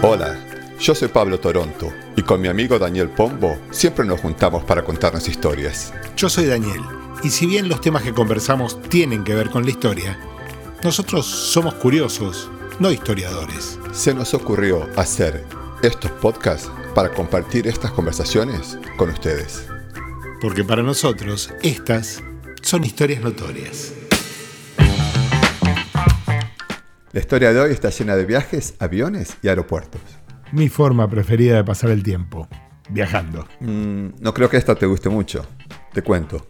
Hola, yo soy Pablo Toronto y con mi amigo Daniel Pombo siempre nos juntamos para contarnos historias. Yo soy Daniel y si bien los temas que conversamos tienen que ver con la historia, nosotros somos curiosos, no historiadores. Se nos ocurrió hacer estos podcasts para compartir estas conversaciones con ustedes. Porque para nosotros estas son historias notorias. La historia de hoy está llena de viajes, aviones y aeropuertos. Mi forma preferida de pasar el tiempo, viajando. Mm, no creo que esta te guste mucho. Te cuento.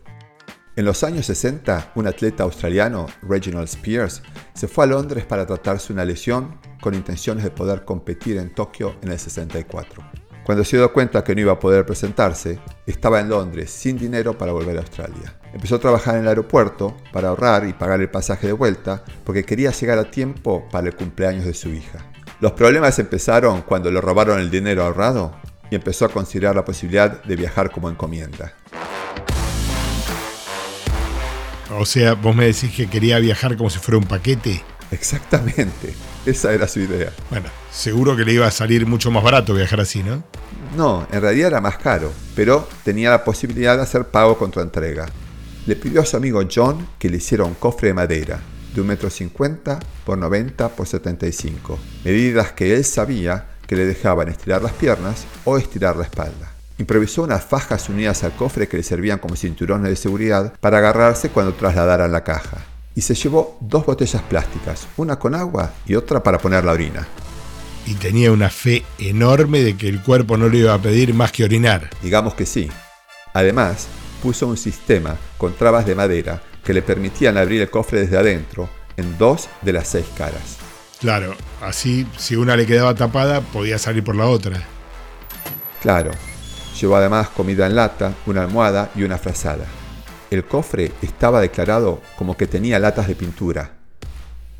En los años 60, un atleta australiano, Reginald Spears, se fue a Londres para tratarse una lesión con intenciones de poder competir en Tokio en el 64. Cuando se dio cuenta que no iba a poder presentarse, estaba en Londres sin dinero para volver a Australia. Empezó a trabajar en el aeropuerto para ahorrar y pagar el pasaje de vuelta porque quería llegar a tiempo para el cumpleaños de su hija. Los problemas empezaron cuando le robaron el dinero ahorrado y empezó a considerar la posibilidad de viajar como encomienda. O sea, vos me decís que quería viajar como si fuera un paquete. Exactamente, esa era su idea. Bueno, seguro que le iba a salir mucho más barato viajar así, ¿no? No, en realidad era más caro, pero tenía la posibilidad de hacer pago contra entrega. Le pidió a su amigo John que le hiciera un cofre de madera de 1,50 m por 90 por 75, medidas que él sabía que le dejaban estirar las piernas o estirar la espalda. Improvisó unas fajas unidas al cofre que le servían como cinturones de seguridad para agarrarse cuando trasladaran la caja. Y se llevó dos botellas plásticas, una con agua y otra para poner la orina. Y tenía una fe enorme de que el cuerpo no le iba a pedir más que orinar. Digamos que sí. Además, puso un sistema con trabas de madera que le permitían abrir el cofre desde adentro en dos de las seis caras. Claro, así si una le quedaba tapada podía salir por la otra. Claro, Llevó además comida en lata, una almohada y una frazada. El cofre estaba declarado como que tenía latas de pintura,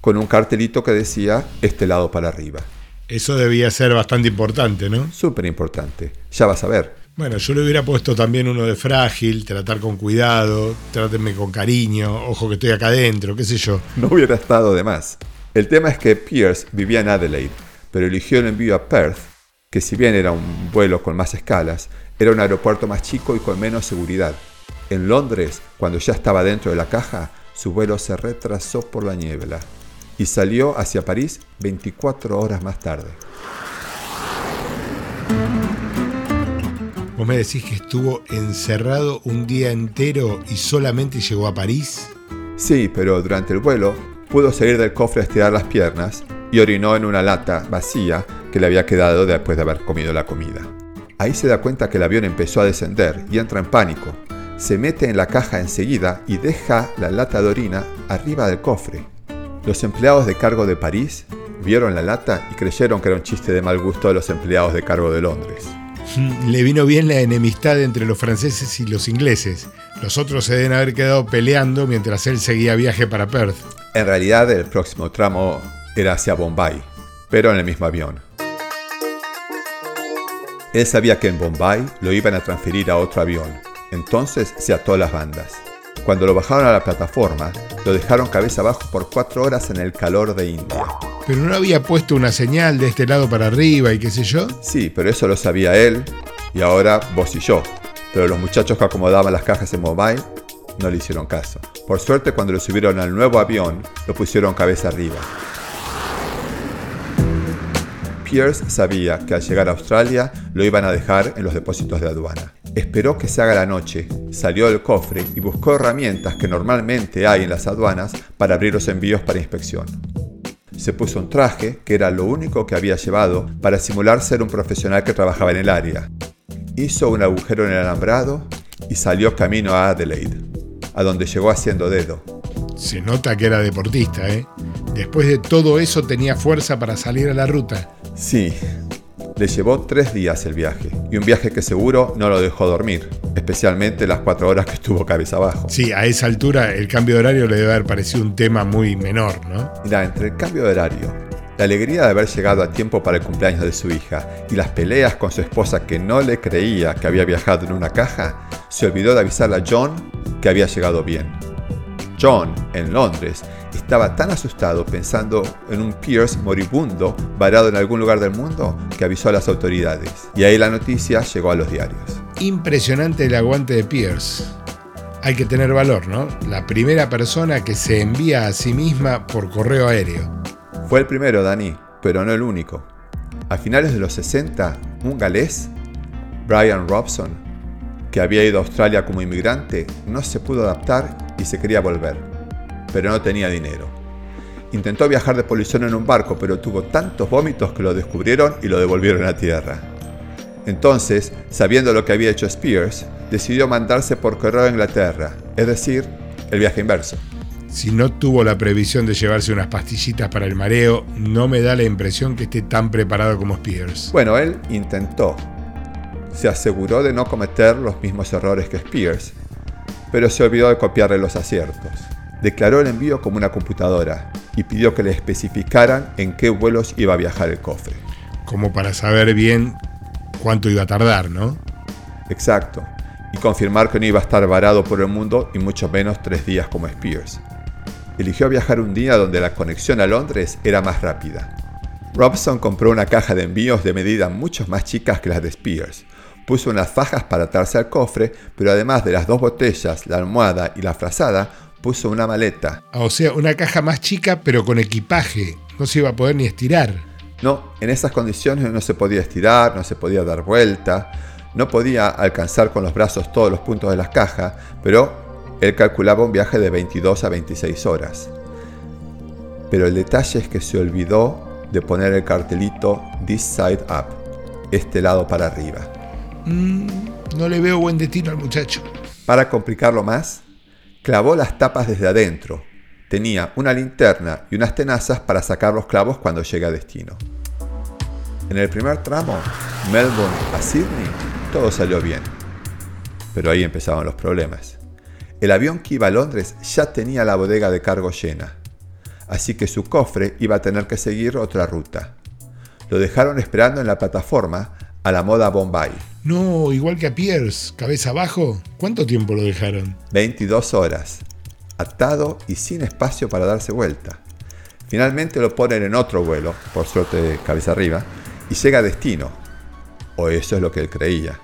con un cartelito que decía este lado para arriba. Eso debía ser bastante importante, ¿no? Súper importante. Ya vas a ver. Bueno, yo le hubiera puesto también uno de frágil, tratar con cuidado, trátenme con cariño, ojo que estoy acá adentro, qué sé yo. No hubiera estado de más. El tema es que Pierce vivía en Adelaide, pero eligió el envío a Perth, que si bien era un vuelo con más escalas, era un aeropuerto más chico y con menos seguridad. En Londres, cuando ya estaba dentro de la caja, su vuelo se retrasó por la niebla y salió hacia París 24 horas más tarde. ¿Vos me decís que estuvo encerrado un día entero y solamente llegó a París? Sí, pero durante el vuelo pudo salir del cofre a estirar las piernas y orinó en una lata vacía que le había quedado después de haber comido la comida. Ahí se da cuenta que el avión empezó a descender y entra en pánico. Se mete en la caja enseguida y deja la lata de orina arriba del cofre. Los empleados de cargo de París vieron la lata y creyeron que era un chiste de mal gusto de los empleados de cargo de Londres. Le vino bien la enemistad entre los franceses y los ingleses. Los otros se deben haber quedado peleando mientras él seguía viaje para Perth. En realidad el próximo tramo era hacia Bombay, pero en el mismo avión. Él sabía que en Bombay lo iban a transferir a otro avión, entonces se ató las bandas. Cuando lo bajaron a la plataforma, lo dejaron cabeza abajo por cuatro horas en el calor de India. Pero no había puesto una señal de este lado para arriba y qué sé yo. Sí, pero eso lo sabía él y ahora vos y yo. Pero los muchachos que acomodaban las cajas en Bombay no le hicieron caso. Por suerte, cuando lo subieron al nuevo avión, lo pusieron cabeza arriba. Pierce sabía que al llegar a Australia lo iban a dejar en los depósitos de aduana. Esperó que se haga la noche, salió del cofre y buscó herramientas que normalmente hay en las aduanas para abrir los envíos para inspección. Se puso un traje, que era lo único que había llevado, para simular ser un profesional que trabajaba en el área. Hizo un agujero en el alambrado y salió camino a Adelaide, a donde llegó haciendo dedo. Se nota que era deportista, ¿eh? Después de todo eso tenía fuerza para salir a la ruta. Sí, le llevó tres días el viaje, y un viaje que seguro no lo dejó dormir, especialmente las cuatro horas que estuvo cabeza abajo. Sí, a esa altura el cambio de horario le debe haber parecido un tema muy menor, ¿no? Mira, entre el cambio de horario, la alegría de haber llegado a tiempo para el cumpleaños de su hija y las peleas con su esposa que no le creía que había viajado en una caja, se olvidó de avisarle a John que había llegado bien. John, en Londres, estaba tan asustado pensando en un Pierce moribundo varado en algún lugar del mundo que avisó a las autoridades. Y ahí la noticia llegó a los diarios. Impresionante el aguante de Pierce. Hay que tener valor, ¿no? La primera persona que se envía a sí misma por correo aéreo. Fue el primero, Dani, pero no el único. A finales de los 60, un galés, Brian Robson, que había ido a Australia como inmigrante, no se pudo adaptar y se quería volver, pero no tenía dinero. Intentó viajar de policía en un barco, pero tuvo tantos vómitos que lo descubrieron y lo devolvieron a tierra. Entonces, sabiendo lo que había hecho Spears, decidió mandarse por correo a Inglaterra, es decir, el viaje inverso. Si no tuvo la previsión de llevarse unas pastillitas para el mareo, no me da la impresión que esté tan preparado como Spears. Bueno, él intentó. Se aseguró de no cometer los mismos errores que Spears, pero se olvidó de copiarle los aciertos. Declaró el envío como una computadora y pidió que le especificaran en qué vuelos iba a viajar el cofre. Como para saber bien cuánto iba a tardar, ¿no? Exacto. Y confirmar que no iba a estar varado por el mundo y mucho menos tres días como Spears. Eligió viajar un día donde la conexión a Londres era más rápida. Robson compró una caja de envíos de medida mucho más chicas que las de Spears, Puso unas fajas para atarse al cofre, pero además de las dos botellas, la almohada y la frazada, puso una maleta. O sea, una caja más chica pero con equipaje. No se iba a poder ni estirar. No, en esas condiciones no se podía estirar, no se podía dar vuelta, no podía alcanzar con los brazos todos los puntos de las cajas, pero él calculaba un viaje de 22 a 26 horas. Pero el detalle es que se olvidó de poner el cartelito This Side Up, este lado para arriba. Mm, no le veo buen destino al muchacho. Para complicarlo más, clavó las tapas desde adentro. Tenía una linterna y unas tenazas para sacar los clavos cuando llegue a destino. En el primer tramo, Melbourne a Sydney, todo salió bien. Pero ahí empezaban los problemas. El avión que iba a Londres ya tenía la bodega de cargo llena, así que su cofre iba a tener que seguir otra ruta. Lo dejaron esperando en la plataforma a la moda Bombay. No, igual que a Pierce, cabeza abajo. ¿Cuánto tiempo lo dejaron? 22 horas, atado y sin espacio para darse vuelta. Finalmente lo ponen en otro vuelo, por suerte cabeza arriba, y llega a destino. O eso es lo que él creía.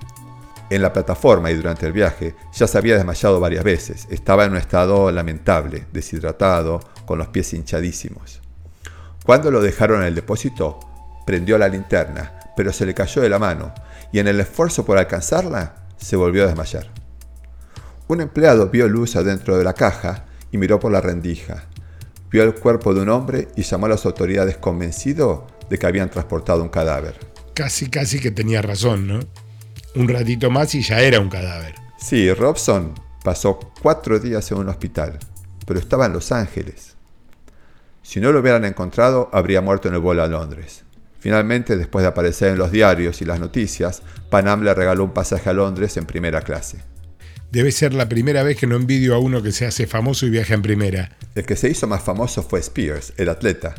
En la plataforma y durante el viaje ya se había desmayado varias veces. Estaba en un estado lamentable, deshidratado, con los pies hinchadísimos. Cuando lo dejaron en el depósito, prendió la linterna, pero se le cayó de la mano y en el esfuerzo por alcanzarla se volvió a desmayar. Un empleado vio luz adentro de la caja y miró por la rendija. Vio el cuerpo de un hombre y llamó a las autoridades convencido de que habían transportado un cadáver. Casi, casi que tenía razón, ¿no? Un ratito más y ya era un cadáver. Sí, Robson pasó cuatro días en un hospital, pero estaba en Los Ángeles. Si no lo hubieran encontrado, habría muerto en el vuelo a Londres. Finalmente, después de aparecer en los diarios y las noticias, Panam le regaló un pasaje a Londres en primera clase. Debe ser la primera vez que no envidio a uno que se hace famoso y viaja en primera. El que se hizo más famoso fue Spears, el atleta.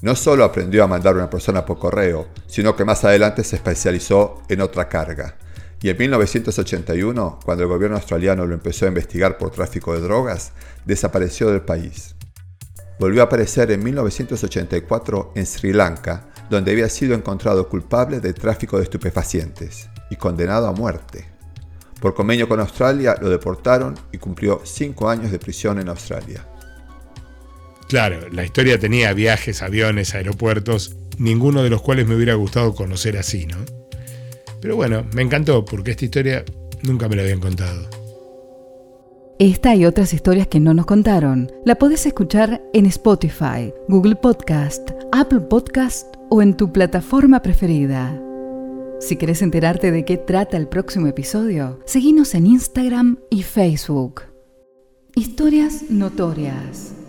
No solo aprendió a mandar a una persona por correo, sino que más adelante se especializó en otra carga. Y en 1981, cuando el gobierno australiano lo empezó a investigar por tráfico de drogas, desapareció del país. Volvió a aparecer en 1984 en Sri Lanka, donde había sido encontrado culpable de tráfico de estupefacientes y condenado a muerte. Por convenio con Australia lo deportaron y cumplió cinco años de prisión en Australia. Claro, la historia tenía viajes, aviones, aeropuertos, ninguno de los cuales me hubiera gustado conocer así, ¿no? Pero bueno, me encantó porque esta historia nunca me la habían contado. Esta y otras historias que no nos contaron la podés escuchar en Spotify, Google Podcast, Apple Podcast o en tu plataforma preferida. Si querés enterarte de qué trata el próximo episodio, seguinos en Instagram y Facebook. Historias notorias.